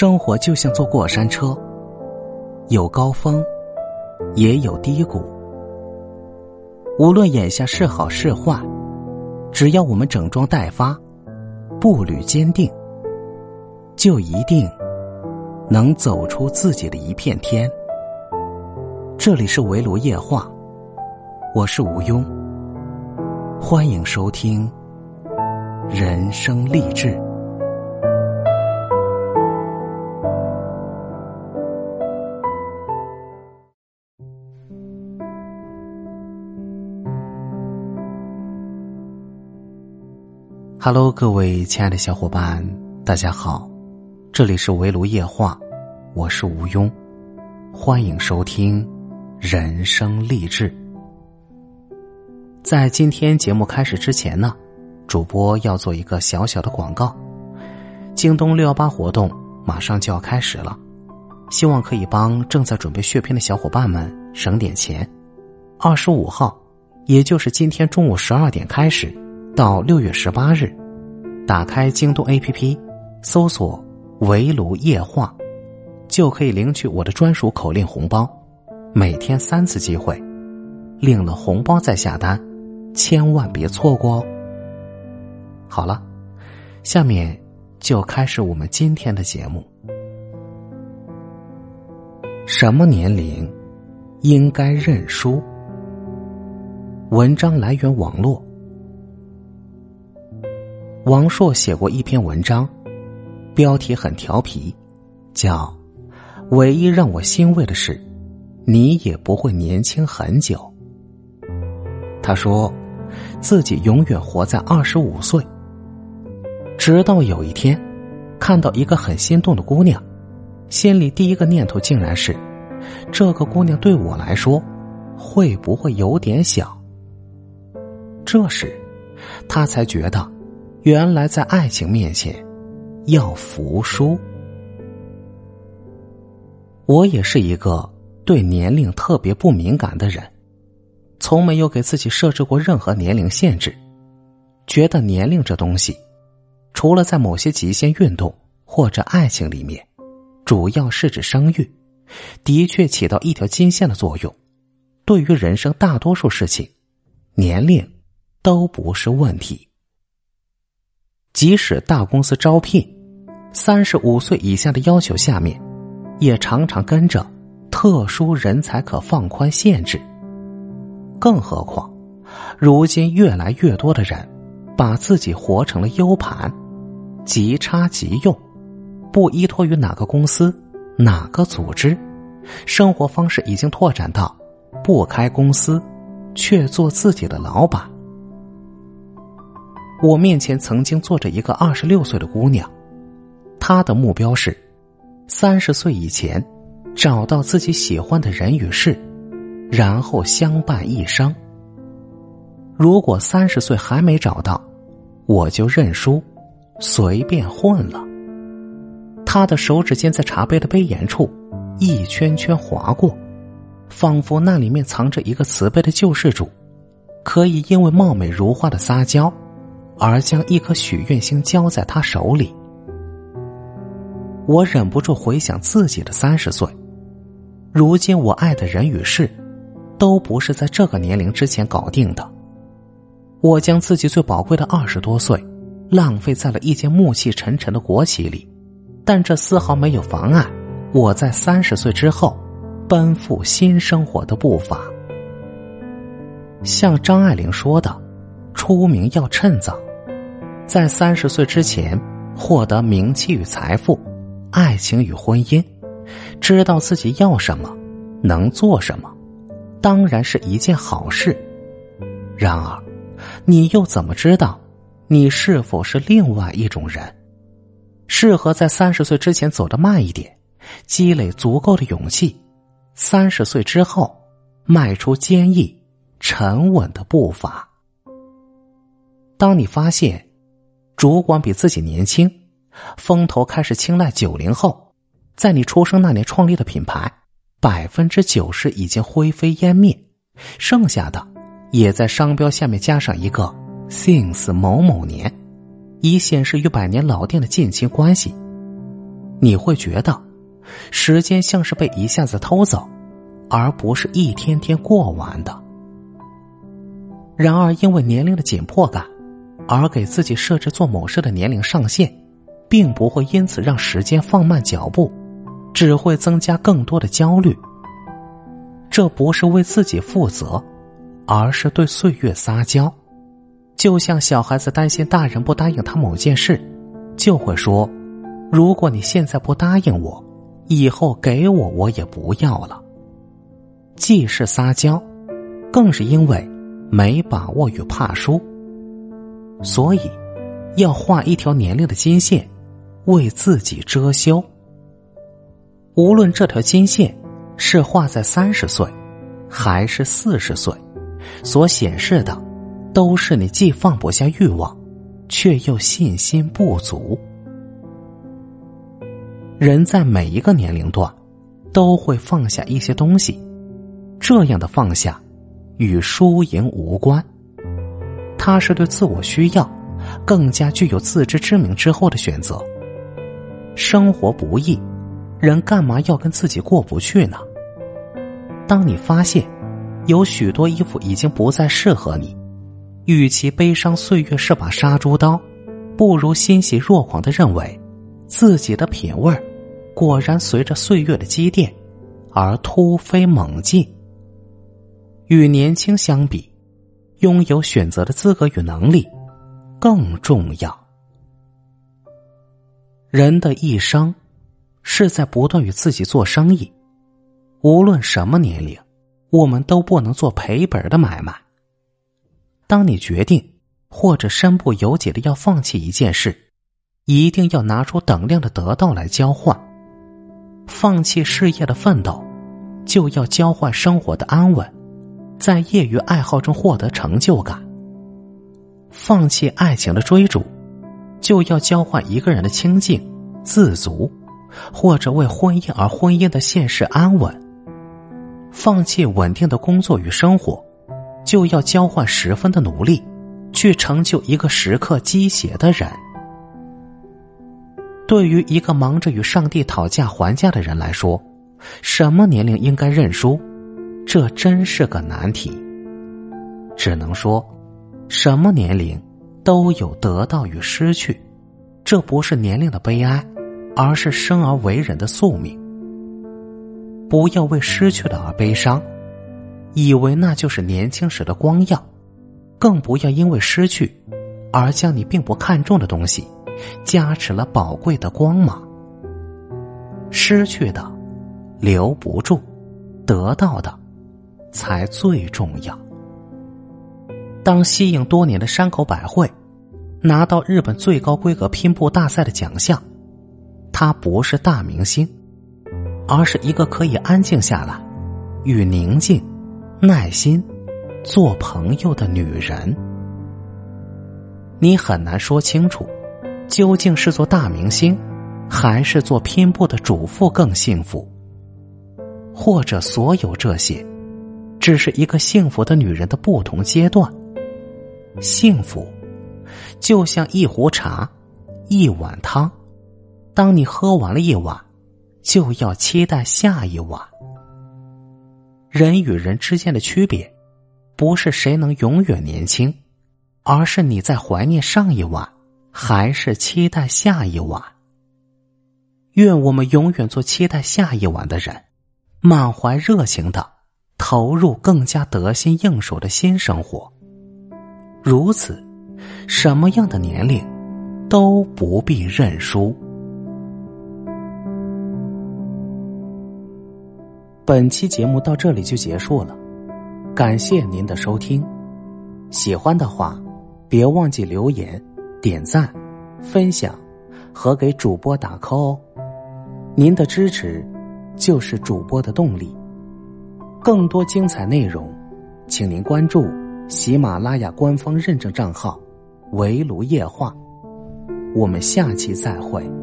生活就像坐过山车，有高峰，也有低谷。无论眼下是好是坏，只要我们整装待发，步履坚定，就一定能走出自己的一片天。这里是围炉夜话，我是吴庸，欢迎收听人生励志。Hello，各位亲爱的小伙伴，大家好，这里是围炉夜话，我是吴庸，欢迎收听人生励志。在今天节目开始之前呢，主播要做一个小小的广告，京东六幺八活动马上就要开始了，希望可以帮正在准备血拼的小伙伴们省点钱。二十五号，也就是今天中午十二点开始。到六月十八日，打开京东 APP，搜索“围炉夜话”，就可以领取我的专属口令红包，每天三次机会，领了红包再下单，千万别错过哦。好了，下面就开始我们今天的节目。什么年龄应该认输？文章来源网络。王朔写过一篇文章，标题很调皮，叫“唯一让我欣慰的是，你也不会年轻很久。”他说，自己永远活在二十五岁，直到有一天，看到一个很心动的姑娘，心里第一个念头竟然是，这个姑娘对我来说，会不会有点小？这时，他才觉得。原来在爱情面前，要服输。我也是一个对年龄特别不敏感的人，从没有给自己设置过任何年龄限制。觉得年龄这东西，除了在某些极限运动或者爱情里面，主要是指生育，的确起到一条金线的作用。对于人生大多数事情，年龄都不是问题。即使大公司招聘，三十五岁以下的要求下面，也常常跟着特殊人才可放宽限制。更何况，如今越来越多的人把自己活成了 U 盘，即插即用，不依托于哪个公司、哪个组织，生活方式已经拓展到不开公司，却做自己的老板。我面前曾经坐着一个二十六岁的姑娘，她的目标是三十岁以前找到自己喜欢的人与事，然后相伴一生。如果三十岁还没找到，我就认输，随便混了。他的手指尖在茶杯的杯沿处一圈圈划过，仿佛那里面藏着一个慈悲的救世主，可以因为貌美如花的撒娇。而将一颗许愿星交在他手里，我忍不住回想自己的三十岁。如今我爱的人与事，都不是在这个年龄之前搞定的。我将自己最宝贵的二十多岁，浪费在了一间暮气沉沉的国企里，但这丝毫没有妨碍我在三十岁之后，奔赴新生活的步伐。像张爱玲说的：“出名要趁早。”在三十岁之前获得名气与财富，爱情与婚姻，知道自己要什么，能做什么，当然是一件好事。然而，你又怎么知道你是否是另外一种人？适合在三十岁之前走得慢一点，积累足够的勇气，三十岁之后迈出坚毅、沉稳的步伐。当你发现。主管比自己年轻，风头开始青睐九零后，在你出生那年创立的品牌，百分之九十已经灰飞烟灭，剩下的也在商标下面加上一个 “since 某某年”，以显示与百年老店的近亲关系。你会觉得时间像是被一下子偷走，而不是一天天过完的。然而，因为年龄的紧迫感，而给自己设置做某事的年龄上限，并不会因此让时间放慢脚步，只会增加更多的焦虑。这不是为自己负责，而是对岁月撒娇。就像小孩子担心大人不答应他某件事，就会说：“如果你现在不答应我，以后给我我也不要了。”既是撒娇，更是因为没把握与怕输，所以要画一条年龄的金线，为自己遮羞。无论这条金线是画在三十岁，还是四十岁，所显示的。都是你既放不下欲望，却又信心不足。人在每一个年龄段，都会放下一些东西，这样的放下，与输赢无关。他是对自我需要，更加具有自知之明之后的选择。生活不易，人干嘛要跟自己过不去呢？当你发现，有许多衣服已经不再适合你。与其悲伤岁月是把杀猪刀，不如欣喜若狂的认为，自己的品味果然随着岁月的积淀而突飞猛进。与年轻相比，拥有选择的资格与能力更重要。人的一生是在不断与自己做生意，无论什么年龄，我们都不能做赔本的买卖。当你决定或者身不由己的要放弃一件事，一定要拿出等量的得到来交换。放弃事业的奋斗，就要交换生活的安稳，在业余爱好中获得成就感。放弃爱情的追逐，就要交换一个人的清静、自足，或者为婚姻而婚姻的现实安稳。放弃稳定的工作与生活。就要交换十分的努力，去成就一个时刻鸡血的人。对于一个忙着与上帝讨价还价的人来说，什么年龄应该认输，这真是个难题。只能说，什么年龄都有得到与失去，这不是年龄的悲哀，而是生而为人的宿命。不要为失去的而悲伤。以为那就是年轻时的光耀，更不要因为失去，而将你并不看重的东西，加持了宝贵的光芒。失去的留不住，得到的才最重要。当息影多年的山口百惠拿到日本最高规格拼布大赛的奖项，她不是大明星，而是一个可以安静下来，与宁静。耐心，做朋友的女人，你很难说清楚，究竟是做大明星，还是做拼布的主妇更幸福？或者所有这些，只是一个幸福的女人的不同阶段。幸福，就像一壶茶，一碗汤，当你喝完了一碗，就要期待下一碗。人与人之间的区别，不是谁能永远年轻，而是你在怀念上一晚，还是期待下一晚。愿我们永远做期待下一晚的人，满怀热情的投入更加得心应手的新生活。如此，什么样的年龄都不必认输。本期节目到这里就结束了，感谢您的收听。喜欢的话，别忘记留言、点赞、分享和给主播打 call 哦。您的支持就是主播的动力。更多精彩内容，请您关注喜马拉雅官方认证账号“围炉夜话”。我们下期再会。